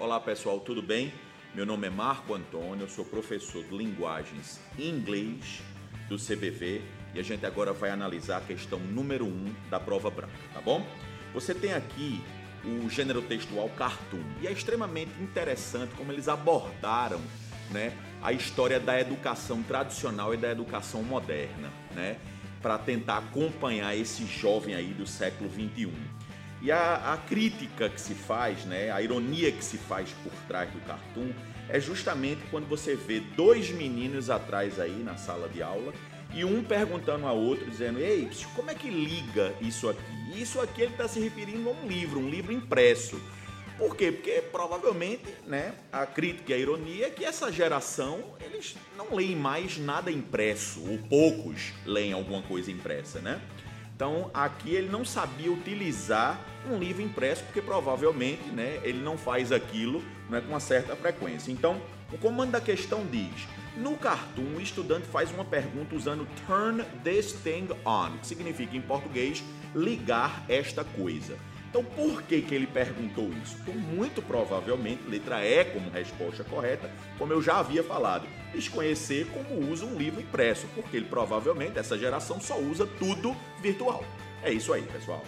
Olá pessoal, tudo bem? Meu nome é Marco Antônio, eu sou professor de linguagens em inglês do CBV e a gente agora vai analisar a questão número 1 um da prova branca, tá bom? Você tem aqui o gênero textual cartoon e é extremamente interessante como eles abordaram né, a história da educação tradicional e da educação moderna, né, para tentar acompanhar esse jovem aí do século 21. E a, a, crítica que se faz, né, a ironia que se faz por trás do cartoon é justamente quando você vê dois meninos atrás aí na sala de aula e um perguntando a outro, dizendo: Ei, como é que liga isso aqui? Isso aqui ele está se referindo a um livro, um livro impresso. Por quê? Porque provavelmente né, a crítica e a ironia é que essa geração eles não leem mais nada impresso, ou poucos leem alguma coisa impressa, né? Então aqui ele não sabia utilizar um livro impresso porque provavelmente né, ele não faz aquilo né, com uma certa frequência. Então o comando da questão diz: no cartoon o estudante faz uma pergunta usando turn this thing on, que significa em português ligar esta coisa. Então, por que, que ele perguntou isso? Então, muito provavelmente, letra E como resposta correta, como eu já havia falado, desconhecer como usa um livro impresso, porque ele provavelmente, essa geração, só usa tudo virtual. É isso aí, pessoal.